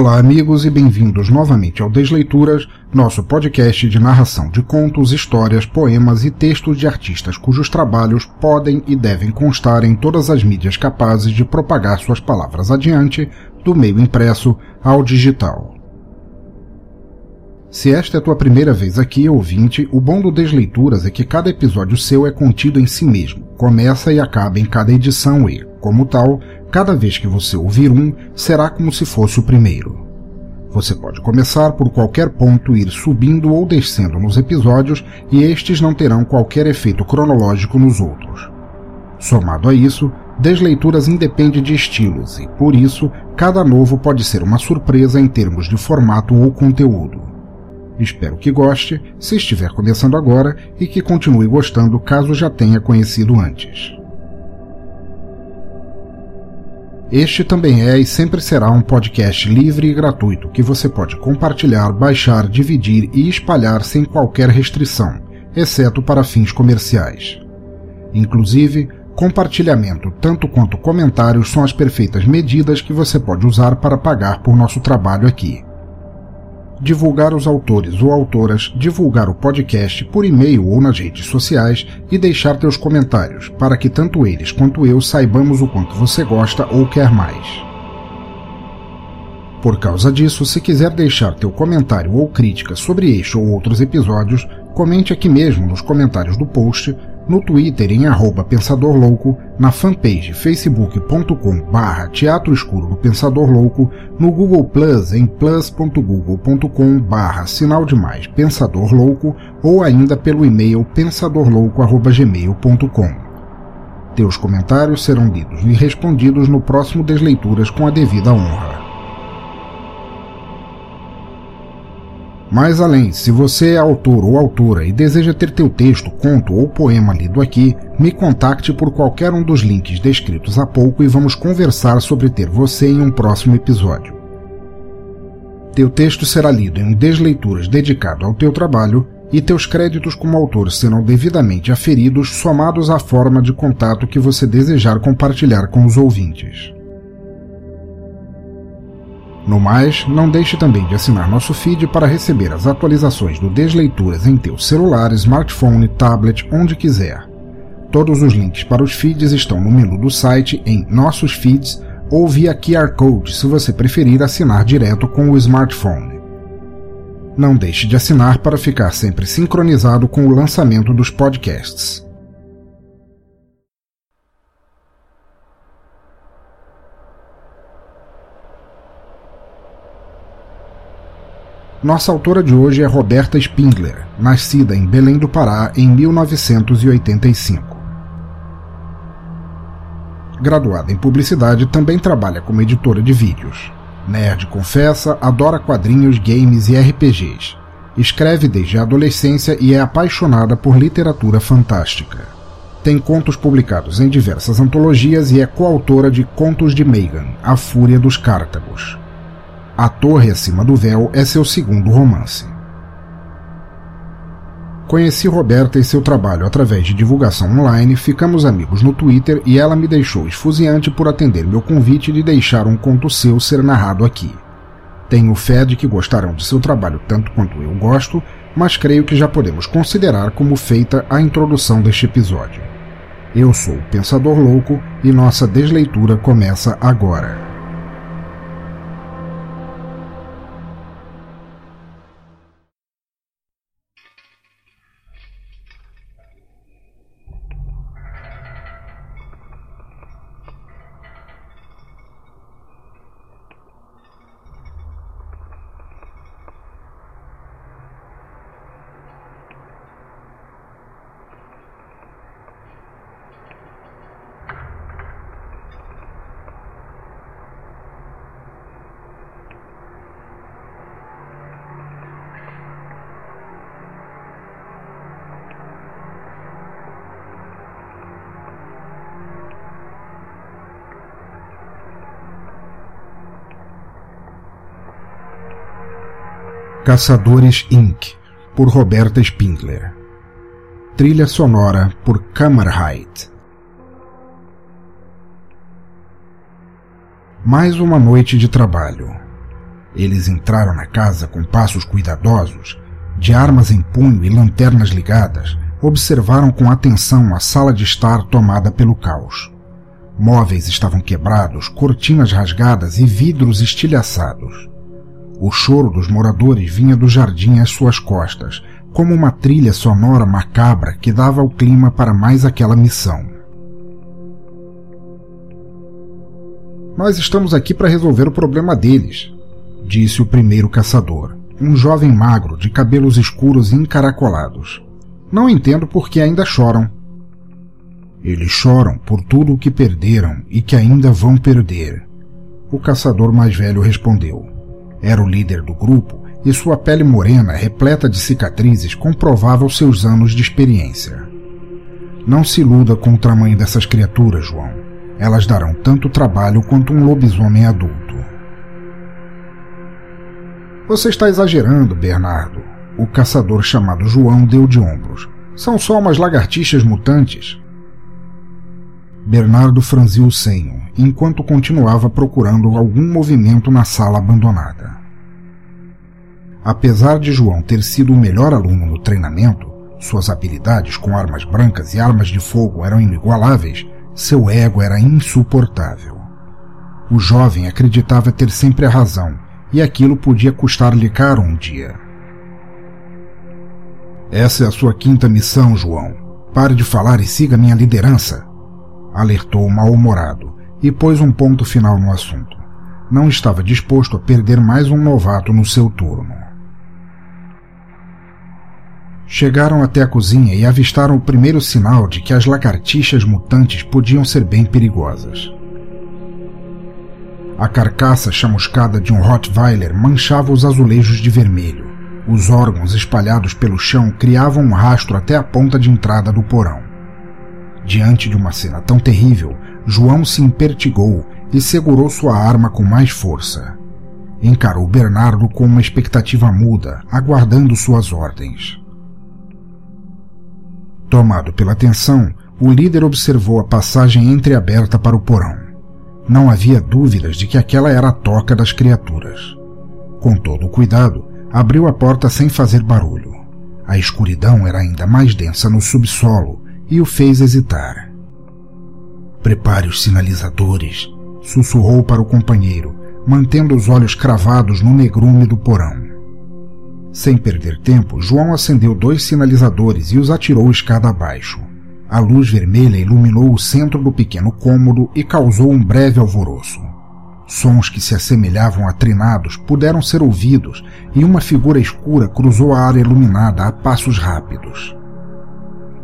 Olá, amigos, e bem-vindos novamente ao Desleituras, nosso podcast de narração de contos, histórias, poemas e textos de artistas cujos trabalhos podem e devem constar em todas as mídias capazes de propagar suas palavras adiante, do meio impresso ao digital. Se esta é tua primeira vez aqui, ouvinte, o bom do Desleituras é que cada episódio seu é contido em si mesmo, começa e acaba em cada edição e, como tal, Cada vez que você ouvir um, será como se fosse o primeiro. Você pode começar por qualquer ponto ir subindo ou descendo nos episódios e estes não terão qualquer efeito cronológico nos outros. Somado a isso, Desleituras independe de estilos e, por isso, cada novo pode ser uma surpresa em termos de formato ou conteúdo. Espero que goste, se estiver começando agora, e que continue gostando caso já tenha conhecido antes. Este também é e sempre será um podcast livre e gratuito que você pode compartilhar, baixar, dividir e espalhar sem qualquer restrição, exceto para fins comerciais. Inclusive, compartilhamento tanto quanto comentários são as perfeitas medidas que você pode usar para pagar por nosso trabalho aqui divulgar os autores ou autoras, divulgar o podcast por e-mail ou nas redes sociais e deixar teus comentários, para que tanto eles quanto eu saibamos o quanto você gosta ou quer mais. Por causa disso, se quiser deixar teu comentário ou crítica sobre este ou outros episódios, comente aqui mesmo nos comentários do post no Twitter em arroba Pensador Louco, na fanpage facebook.com barra Teatro Escuro do Pensador Louco, no Google Plus em plus.google.com barra Sinal de Mais Pensador Louco ou ainda pelo e-mail pensadorlouco.gmail.com. Teus comentários serão lidos e respondidos no próximo Desleituras com a devida honra. Mais além, se você é autor ou autora e deseja ter teu texto, conto ou poema lido aqui, me contacte por qualquer um dos links descritos há pouco e vamos conversar sobre ter você em um próximo episódio. Teu texto será lido em um Desleituras dedicado ao teu trabalho e teus créditos como autor serão devidamente aferidos somados à forma de contato que você desejar compartilhar com os ouvintes. No mais, não deixe também de assinar nosso feed para receber as atualizações do Desleituras em teu celular, smartphone, tablet, onde quiser. Todos os links para os feeds estão no menu do site em Nossos Feeds ou via QR Code se você preferir assinar direto com o smartphone. Não deixe de assinar para ficar sempre sincronizado com o lançamento dos podcasts. Nossa autora de hoje é Roberta Spindler, nascida em Belém do Pará em 1985. Graduada em publicidade, também trabalha como editora de vídeos. Nerd confessa, adora quadrinhos, games e RPGs. Escreve desde a adolescência e é apaixonada por literatura fantástica. Tem contos publicados em diversas antologias e é coautora de Contos de Megan, A Fúria dos Cártagos. A Torre Acima do Véu é seu segundo romance. Conheci Roberta e seu trabalho através de divulgação online, ficamos amigos no Twitter e ela me deixou esfuziante por atender meu convite de deixar um conto seu ser narrado aqui. Tenho fé de que gostarão de seu trabalho tanto quanto eu gosto, mas creio que já podemos considerar como feita a introdução deste episódio. Eu sou o Pensador Louco e nossa desleitura começa agora. Caçadores Inc., por Roberta Spindler. Trilha sonora por Kammerheit. Mais uma noite de trabalho. Eles entraram na casa com passos cuidadosos, de armas em punho e lanternas ligadas, observaram com atenção a sala de estar tomada pelo caos. Móveis estavam quebrados, cortinas rasgadas e vidros estilhaçados. O choro dos moradores vinha do jardim às suas costas, como uma trilha sonora macabra que dava o clima para mais aquela missão. Nós estamos aqui para resolver o problema deles, disse o primeiro caçador, um jovem magro de cabelos escuros e encaracolados. Não entendo por que ainda choram. Eles choram por tudo o que perderam e que ainda vão perder. O caçador mais velho respondeu. Era o líder do grupo e sua pele morena, repleta de cicatrizes, comprovava os seus anos de experiência. Não se iluda com o tamanho dessas criaturas, João. Elas darão tanto trabalho quanto um lobisomem adulto. Você está exagerando, Bernardo. O caçador chamado João deu de ombros. São só umas lagartixas mutantes. Bernardo franziu o senho, enquanto continuava procurando algum movimento na sala abandonada. Apesar de João ter sido o melhor aluno no treinamento, suas habilidades com armas brancas e armas de fogo eram inigualáveis, seu ego era insuportável. O jovem acreditava ter sempre a razão, e aquilo podia custar-lhe caro um dia. Essa é a sua quinta missão, João. Pare de falar e siga minha liderança alertou mal-humorado e pôs um ponto final no assunto. Não estava disposto a perder mais um novato no seu turno. Chegaram até a cozinha e avistaram o primeiro sinal de que as lagartixas mutantes podiam ser bem perigosas. A carcaça chamuscada de um Rottweiler manchava os azulejos de vermelho. Os órgãos espalhados pelo chão criavam um rastro até a ponta de entrada do porão. Diante de uma cena tão terrível, João se impertigou e segurou sua arma com mais força. Encarou Bernardo com uma expectativa muda, aguardando suas ordens. Tomado pela tensão, o líder observou a passagem entreaberta para o porão. Não havia dúvidas de que aquela era a toca das criaturas. Com todo o cuidado, abriu a porta sem fazer barulho. A escuridão era ainda mais densa no subsolo e o fez hesitar. Prepare os sinalizadores, sussurrou para o companheiro, mantendo os olhos cravados no negrume do porão. Sem perder tempo, João acendeu dois sinalizadores e os atirou escada abaixo. A luz vermelha iluminou o centro do pequeno cômodo e causou um breve alvoroço. Sons que se assemelhavam a trinados puderam ser ouvidos e uma figura escura cruzou a área iluminada a passos rápidos.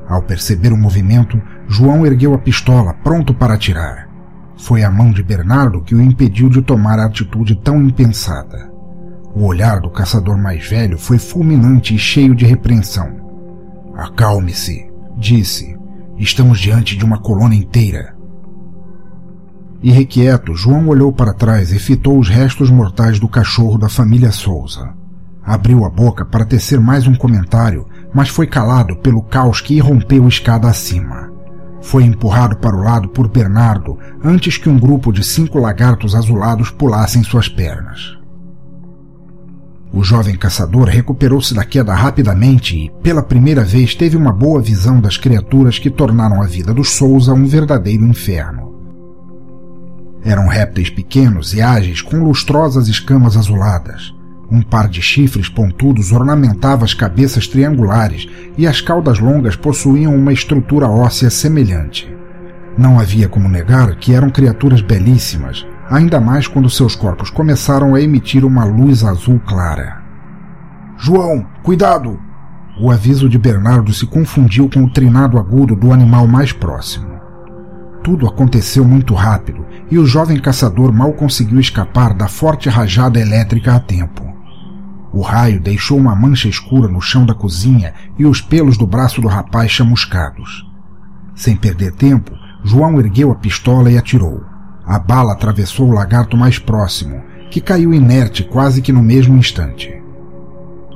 Ao perceber o movimento, João ergueu a pistola, pronto para atirar. Foi a mão de Bernardo que o impediu de tomar a atitude tão impensada. O olhar do caçador mais velho foi fulminante e cheio de repreensão. Acalme-se, disse. Estamos diante de uma colônia inteira. Irrequieto, João olhou para trás e fitou os restos mortais do cachorro da família Souza. Abriu a boca para tecer mais um comentário, mas foi calado pelo caos que irrompeu escada acima. Foi empurrado para o lado por Bernardo antes que um grupo de cinco lagartos azulados pulassem suas pernas. O jovem caçador recuperou-se da queda rapidamente e, pela primeira vez, teve uma boa visão das criaturas que tornaram a vida dos Souza um verdadeiro inferno. Eram répteis pequenos e ágeis com lustrosas escamas azuladas. Um par de chifres pontudos ornamentava as cabeças triangulares e as caudas longas possuíam uma estrutura óssea semelhante. Não havia como negar que eram criaturas belíssimas, ainda mais quando seus corpos começaram a emitir uma luz azul clara. João, cuidado! O aviso de Bernardo se confundiu com o trinado agudo do animal mais próximo. Tudo aconteceu muito rápido e o jovem caçador mal conseguiu escapar da forte rajada elétrica a tempo. O raio deixou uma mancha escura no chão da cozinha e os pelos do braço do rapaz chamuscados. Sem perder tempo, João ergueu a pistola e atirou. A bala atravessou o lagarto mais próximo, que caiu inerte quase que no mesmo instante.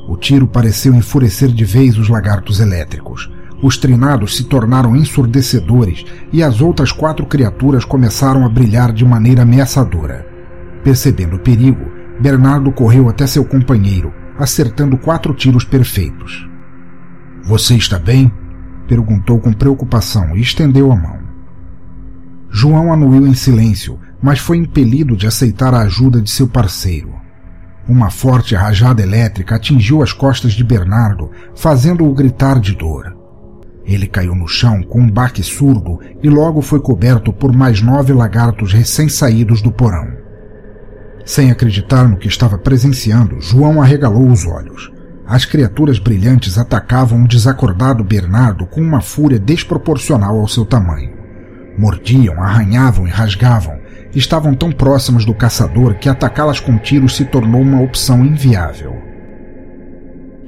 O tiro pareceu enfurecer de vez os lagartos elétricos. Os trinados se tornaram ensurdecedores e as outras quatro criaturas começaram a brilhar de maneira ameaçadora. Percebendo o perigo, Bernardo correu até seu companheiro, acertando quatro tiros perfeitos. Você está bem? perguntou com preocupação e estendeu a mão. João anuiu em silêncio, mas foi impelido de aceitar a ajuda de seu parceiro. Uma forte rajada elétrica atingiu as costas de Bernardo, fazendo-o gritar de dor. Ele caiu no chão com um baque surdo e logo foi coberto por mais nove lagartos recém-saídos do porão. Sem acreditar no que estava presenciando, João arregalou os olhos. As criaturas brilhantes atacavam o desacordado Bernardo com uma fúria desproporcional ao seu tamanho. Mordiam, arranhavam e rasgavam. Estavam tão próximas do caçador que atacá-las com tiros se tornou uma opção inviável.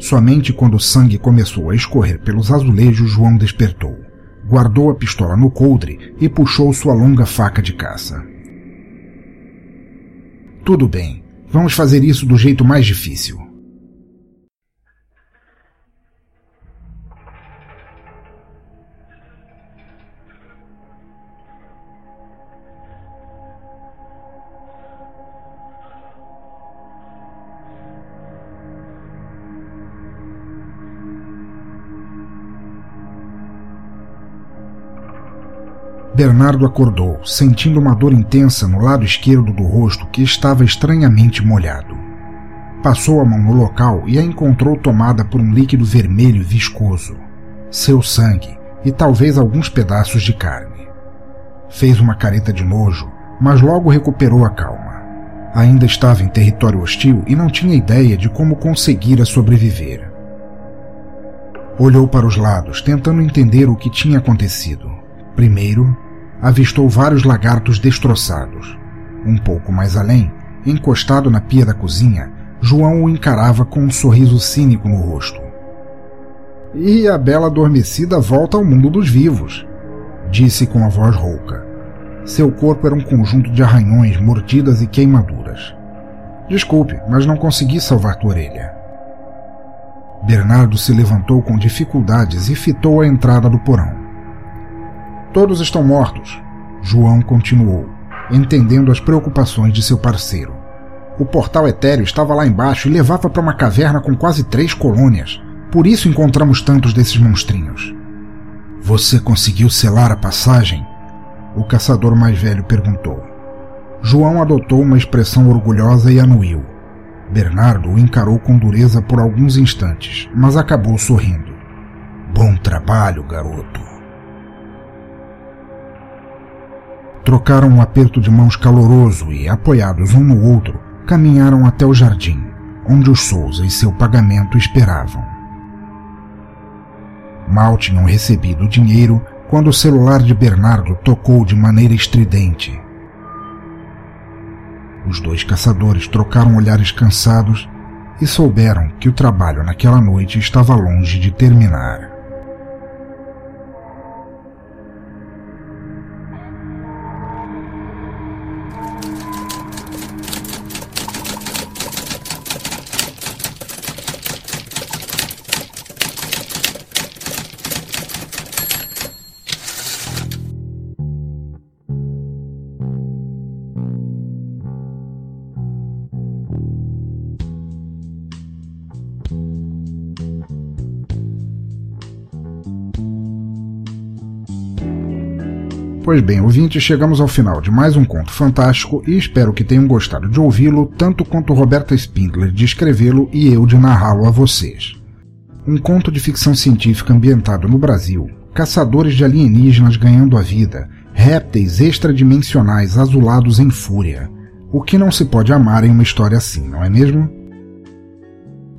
Somente quando o sangue começou a escorrer pelos azulejos, João despertou. Guardou a pistola no coldre e puxou sua longa faca de caça. Tudo bem, vamos fazer isso do jeito mais difícil. Bernardo acordou, sentindo uma dor intensa no lado esquerdo do rosto que estava estranhamente molhado. Passou a mão no local e a encontrou tomada por um líquido vermelho viscoso. Seu sangue e talvez alguns pedaços de carne. Fez uma careta de nojo, mas logo recuperou a calma. Ainda estava em território hostil e não tinha ideia de como conseguira sobreviver. Olhou para os lados, tentando entender o que tinha acontecido. Primeiro, avistou vários lagartos destroçados. Um pouco mais além, encostado na pia da cozinha, João o encarava com um sorriso cínico no rosto. E a bela adormecida volta ao mundo dos vivos, disse com a voz rouca. Seu corpo era um conjunto de arranhões, mordidas e queimaduras. Desculpe, mas não consegui salvar tua orelha. Bernardo se levantou com dificuldades e fitou a entrada do porão. Todos estão mortos. João continuou, entendendo as preocupações de seu parceiro. O portal etéreo estava lá embaixo e levava para uma caverna com quase três colônias. Por isso encontramos tantos desses monstrinhos. Você conseguiu selar a passagem? O caçador mais velho perguntou. João adotou uma expressão orgulhosa e anuiu. Bernardo o encarou com dureza por alguns instantes, mas acabou sorrindo. Bom trabalho, garoto. Trocaram um aperto de mãos caloroso e, apoiados um no outro, caminharam até o jardim, onde os Souza e seu pagamento esperavam. Mal tinham recebido o dinheiro quando o celular de Bernardo tocou de maneira estridente. Os dois caçadores trocaram olhares cansados e souberam que o trabalho naquela noite estava longe de terminar. Pois bem, ouvintes, chegamos ao final de mais um conto fantástico e espero que tenham gostado de ouvi-lo tanto quanto Roberta Spindler de escrevê-lo e eu de narrá-lo a vocês. Um conto de ficção científica ambientado no Brasil, caçadores de alienígenas ganhando a vida, répteis extradimensionais azulados em fúria. O que não se pode amar em uma história assim, não é mesmo?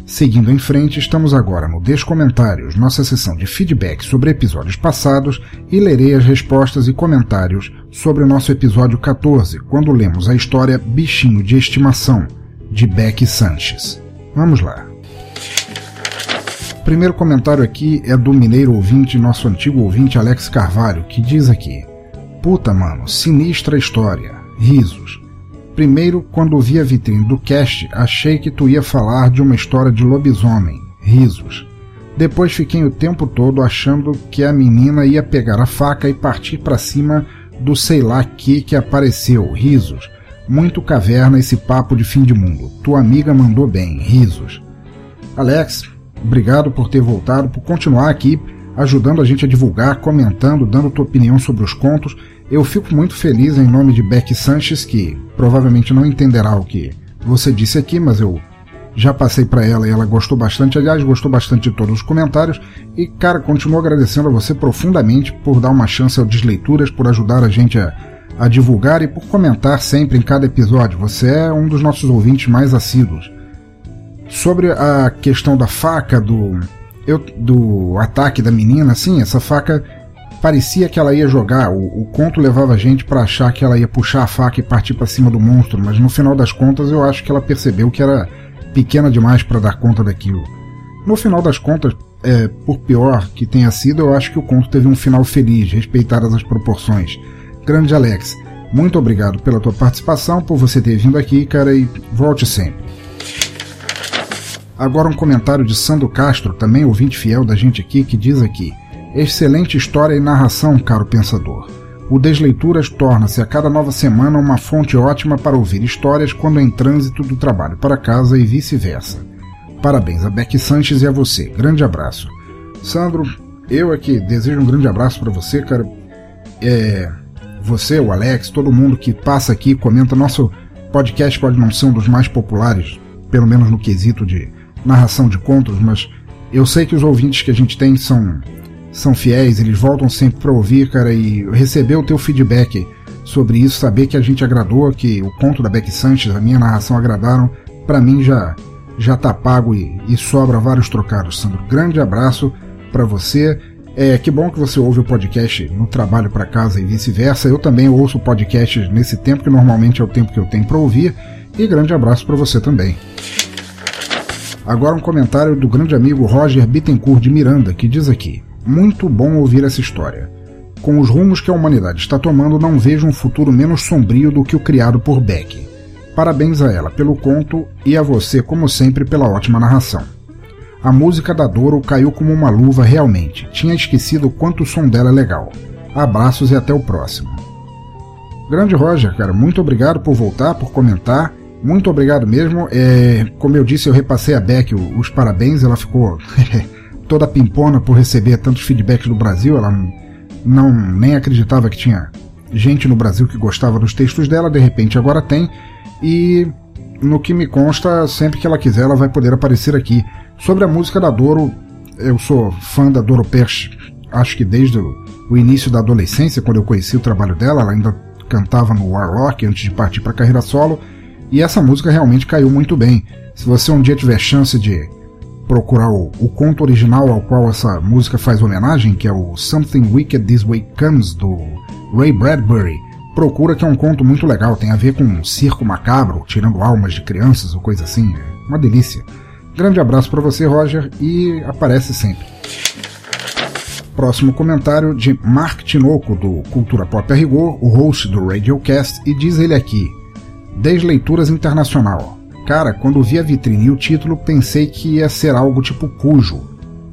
Seguindo em frente, estamos agora no Descomentários, nossa sessão de feedback sobre episódios passados, e lerei as respostas e comentários sobre o nosso episódio 14, quando lemos a história Bichinho de Estimação, de Beck Sanches. Vamos lá. O primeiro comentário aqui é do mineiro ouvinte, nosso antigo ouvinte Alex Carvalho, que diz aqui: Puta, mano, sinistra história. Risos. Primeiro, quando vi a vitrine do cast, achei que tu ia falar de uma história de lobisomem. Risos. Depois fiquei o tempo todo achando que a menina ia pegar a faca e partir para cima do sei lá que que apareceu. Risos. Muito caverna esse papo de fim de mundo. Tua amiga mandou bem. Risos. Alex, obrigado por ter voltado, por continuar aqui ajudando a gente a divulgar, comentando, dando tua opinião sobre os contos. Eu fico muito feliz em nome de Beck Sanches, que provavelmente não entenderá o que você disse aqui, mas eu já passei para ela e ela gostou bastante. Aliás, gostou bastante de todos os comentários. E, cara, continuo agradecendo a você profundamente por dar uma chance ao Desleituras, por ajudar a gente a, a divulgar e por comentar sempre em cada episódio. Você é um dos nossos ouvintes mais assíduos. Sobre a questão da faca, do, eu, do ataque da menina, assim, essa faca parecia que ela ia jogar. O, o conto levava a gente para achar que ela ia puxar a faca e partir para cima do monstro, mas no final das contas eu acho que ela percebeu que era pequena demais para dar conta daquilo. No final das contas, é, por pior que tenha sido, eu acho que o conto teve um final feliz, respeitadas as proporções. Grande Alex, muito obrigado pela tua participação, por você ter vindo aqui, cara, e volte sempre. Agora um comentário de Sandro Castro, também ouvinte fiel da gente aqui, que diz aqui: Excelente história e narração, caro pensador. O Desleituras torna-se a cada nova semana uma fonte ótima para ouvir histórias quando em trânsito do trabalho para casa e vice-versa. Parabéns a Beck Sanches e a você. Grande abraço. Sandro, eu aqui desejo um grande abraço para você, cara. É, você, o Alex, todo mundo que passa aqui, comenta. Nosso podcast pode não ser um dos mais populares, pelo menos no quesito de narração de contos, mas eu sei que os ouvintes que a gente tem são são fiéis, eles voltam sempre para ouvir, cara, e receber o teu feedback sobre isso, saber que a gente agradou, que o conto da Beck Sanches, a minha narração agradaram, para mim já já tá pago e, e, sobra vários trocados, Sandro. Grande abraço para você. É, que bom que você ouve o podcast no trabalho para casa e vice-versa. Eu também ouço podcast nesse tempo, que normalmente é o tempo que eu tenho para ouvir. E grande abraço para você também. Agora um comentário do grande amigo Roger Bittencourt de Miranda, que diz aqui: Muito bom ouvir essa história. Com os rumos que a humanidade está tomando, não vejo um futuro menos sombrio do que o criado por Beck. Parabéns a ela pelo conto e a você, como sempre, pela ótima narração. A música da Doro caiu como uma luva realmente. Tinha esquecido o quanto o som dela é legal. Abraços e até o próximo. Grande Roger, cara, muito obrigado por voltar, por comentar muito obrigado mesmo. É, como eu disse, eu repassei a Beck os parabéns. Ela ficou toda pimpona por receber tantos feedbacks do Brasil. Ela não nem acreditava que tinha gente no Brasil que gostava dos textos dela. De repente agora tem. E no que me consta, sempre que ela quiser, ela vai poder aparecer aqui. Sobre a música da Doro, eu sou fã da Doro Perch, acho que desde o início da adolescência, quando eu conheci o trabalho dela, ela ainda cantava no Warlock antes de partir para carreira solo. E essa música realmente caiu muito bem. Se você um dia tiver chance de procurar o, o, conto original ao qual essa música faz homenagem, que é o Something Wicked This Way Comes, do Ray Bradbury, procura que é um conto muito legal, tem a ver com um circo macabro, tirando almas de crianças ou coisa assim, é uma delícia. Grande abraço para você, Roger, e aparece sempre. Próximo comentário de Mark Tinoco, do Cultura Pop a Rigor, o host do Radiocast, e diz ele aqui: Desleituras Internacional. Cara, quando vi a vitrine e o título, pensei que ia ser algo tipo Cujo.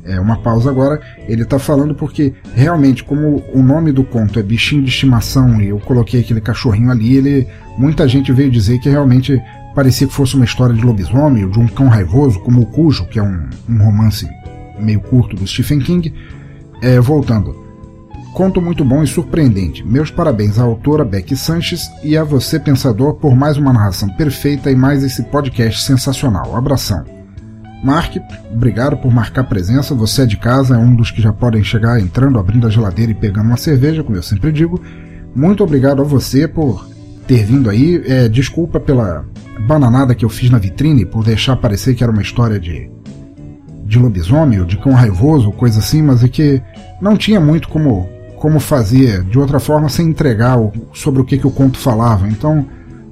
É uma pausa agora. Ele tá falando porque realmente, como o nome do conto é bichinho de estimação e eu coloquei aquele cachorrinho ali, ele muita gente veio dizer que realmente parecia que fosse uma história de lobisomem ou de um cão raivoso, como o Cujo, que é um, um romance meio curto do Stephen King. É, voltando, Conto muito bom e surpreendente. Meus parabéns à autora Becky Sanches e a você, pensador, por mais uma narração perfeita e mais esse podcast sensacional. Abração. Mark, obrigado por marcar presença. Você é de casa, é um dos que já podem chegar entrando, abrindo a geladeira e pegando uma cerveja, como eu sempre digo. Muito obrigado a você por ter vindo aí. É, desculpa pela bananada que eu fiz na vitrine, por deixar parecer que era uma história de, de lobisomem ou de cão raivoso, coisa assim, mas é que não tinha muito como como fazer de outra forma sem entregar o, sobre o que, que o conto falava. Então,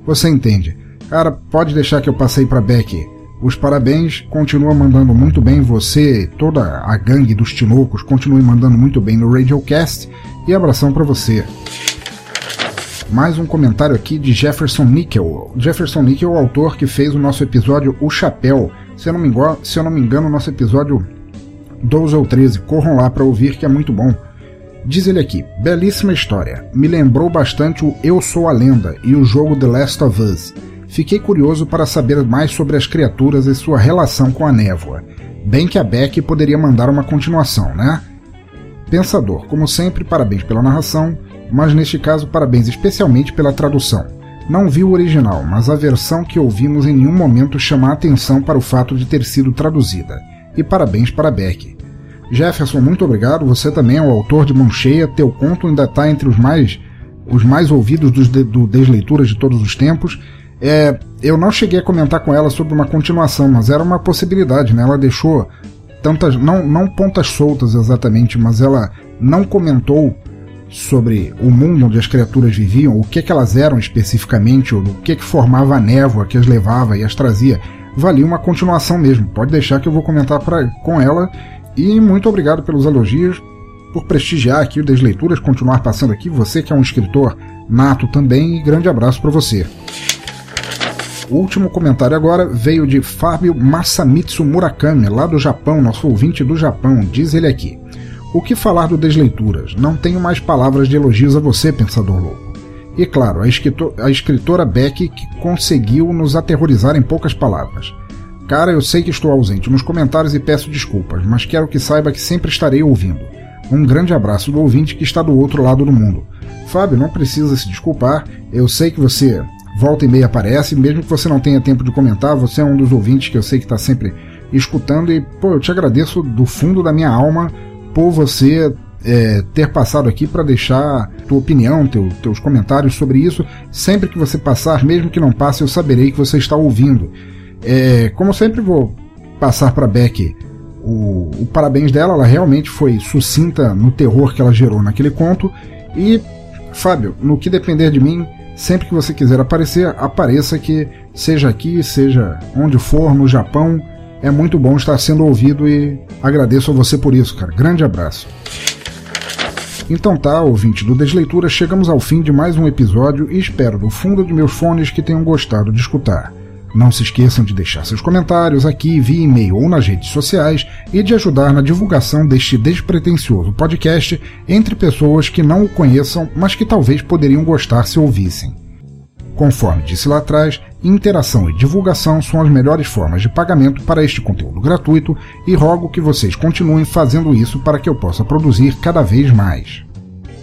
você entende. Cara, pode deixar que eu passei para Beck. Os parabéns, continua mandando muito bem você, toda a gangue dos Tinocos, continue mandando muito bem no Radiocast e abração para você. mais um comentário aqui de Jefferson Nickel. Jefferson Nickel o autor que fez o nosso episódio O Chapéu. Se eu não me engano, se eu não me engano nosso episódio 12 ou 13. Corram lá para ouvir que é muito bom. Diz ele aqui: belíssima história. Me lembrou bastante o Eu Sou a Lenda e o jogo The Last of Us. Fiquei curioso para saber mais sobre as criaturas e sua relação com a névoa. Bem que a Beck poderia mandar uma continuação, né? Pensador, como sempre, parabéns pela narração, mas neste caso, parabéns especialmente pela tradução. Não vi o original, mas a versão que ouvimos em nenhum momento chama a atenção para o fato de ter sido traduzida. E parabéns para Beck. Jefferson, muito obrigado. Você também é o autor de Mão Cheia. Teu conto ainda está entre os mais os mais ouvidos dos de, do Desleituras de todos os tempos. É, eu não cheguei a comentar com ela sobre uma continuação, mas era uma possibilidade, né? Ela deixou tantas, não, não pontas soltas exatamente, mas ela não comentou sobre o mundo onde as criaturas viviam, o que, que elas eram especificamente, o que, que formava a névoa que as levava e as trazia. Valia uma continuação mesmo. Pode deixar que eu vou comentar pra, com ela e muito obrigado pelos elogios, por prestigiar aqui o Desleituras, continuar passando aqui. Você que é um escritor nato também, e grande abraço para você. O último comentário agora veio de Fábio Masamitsu Murakami, lá do Japão, nosso ouvinte do Japão. Diz ele aqui: O que falar do Desleituras? Não tenho mais palavras de elogios a você, pensador louco. E claro, a, a escritora Beck que conseguiu nos aterrorizar em poucas palavras. Cara, eu sei que estou ausente nos comentários e peço desculpas, mas quero que saiba que sempre estarei ouvindo. Um grande abraço do ouvinte que está do outro lado do mundo. Fábio, não precisa se desculpar, eu sei que você volta e meia aparece, mesmo que você não tenha tempo de comentar, você é um dos ouvintes que eu sei que está sempre escutando e, pô, eu te agradeço do fundo da minha alma por você é, ter passado aqui para deixar tua opinião, teu, teus comentários sobre isso. Sempre que você passar, mesmo que não passe, eu saberei que você está ouvindo. É, como sempre, vou passar para Beck o, o, parabéns dela. Ela realmente foi sucinta no terror que ela gerou naquele conto. E, Fábio, no que depender de mim, sempre que você quiser aparecer, apareça que seja aqui, seja onde for, no Japão. É muito bom estar sendo ouvido e agradeço a você por isso, cara. Grande abraço. Então tá, ouvinte do Desleitura, chegamos ao fim de mais um episódio e espero do fundo de meus fones que tenham gostado de escutar. Não se esqueçam de deixar seus comentários aqui via e-mail ou nas redes sociais e de ajudar na divulgação deste despretensioso podcast entre pessoas que não o conheçam, mas que talvez poderiam gostar se ouvissem. Conforme disse lá atrás, interação e divulgação são as melhores formas de pagamento para este conteúdo gratuito e rogo que vocês continuem fazendo isso para que eu possa produzir cada vez mais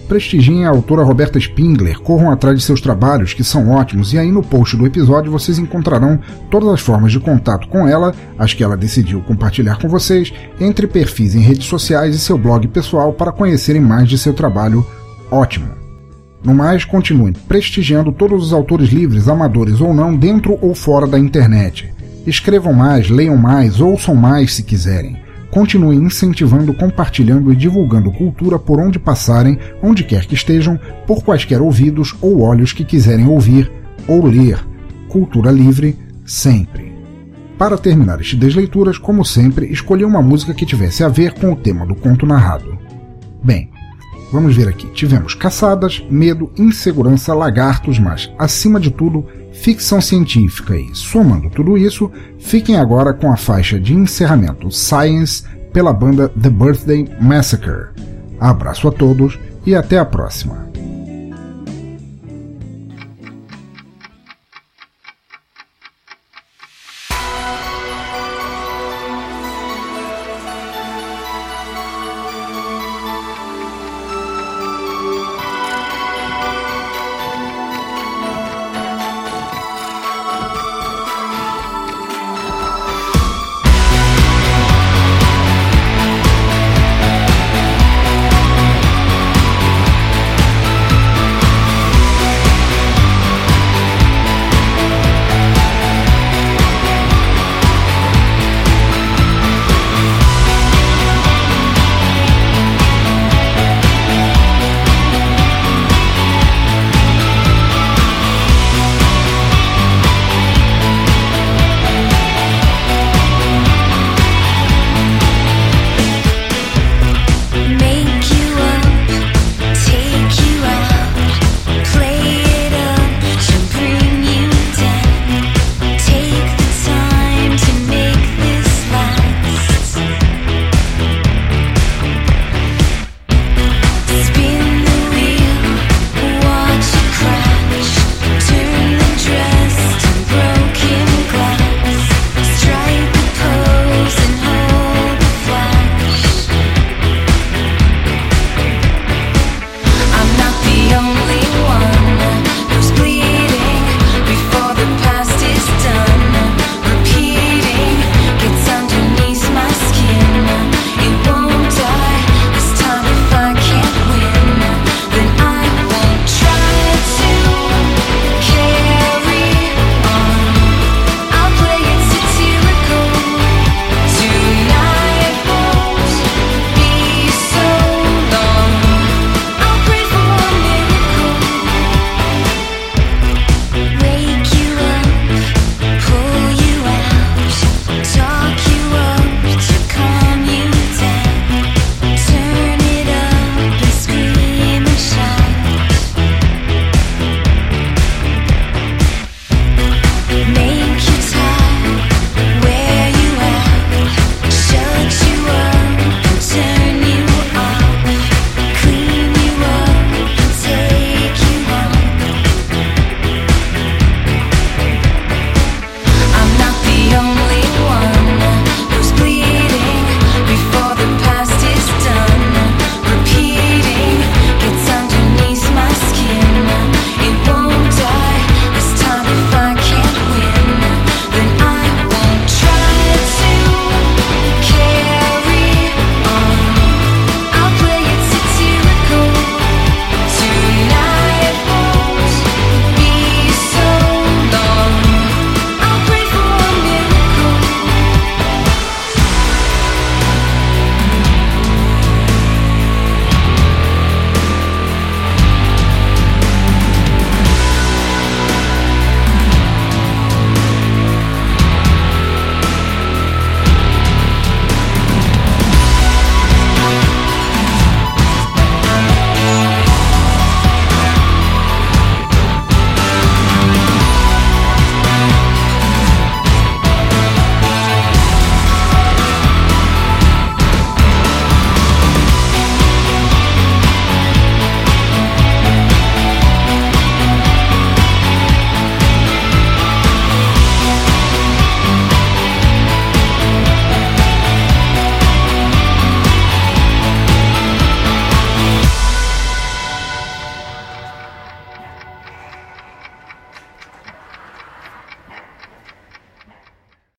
prestigiem a autora Roberta Spingler, corram atrás de seus trabalhos, que são ótimos, e aí no post do episódio vocês encontrarão todas as formas de contato com ela, as que ela decidiu compartilhar com vocês, entre perfis em redes sociais e seu blog pessoal para conhecerem mais de seu trabalho ótimo. No mais, continuem prestigiando todos os autores livres, amadores ou não, dentro ou fora da internet. Escrevam mais, leiam mais, ouçam mais se quiserem. Continue incentivando, compartilhando e divulgando cultura por onde passarem, onde quer que estejam, por quaisquer ouvidos ou olhos que quiserem ouvir ou ler. Cultura livre, sempre. Para terminar este Desleituras, como sempre, escolhi uma música que tivesse a ver com o tema do conto narrado. Bem, vamos ver aqui. Tivemos caçadas, medo, insegurança, lagartos, mas, acima de tudo, ficção científica e, somando tudo isso, fiquem agora com a faixa de encerramento Science pela banda The Birthday Massacre. Abraço a todos e até a próxima.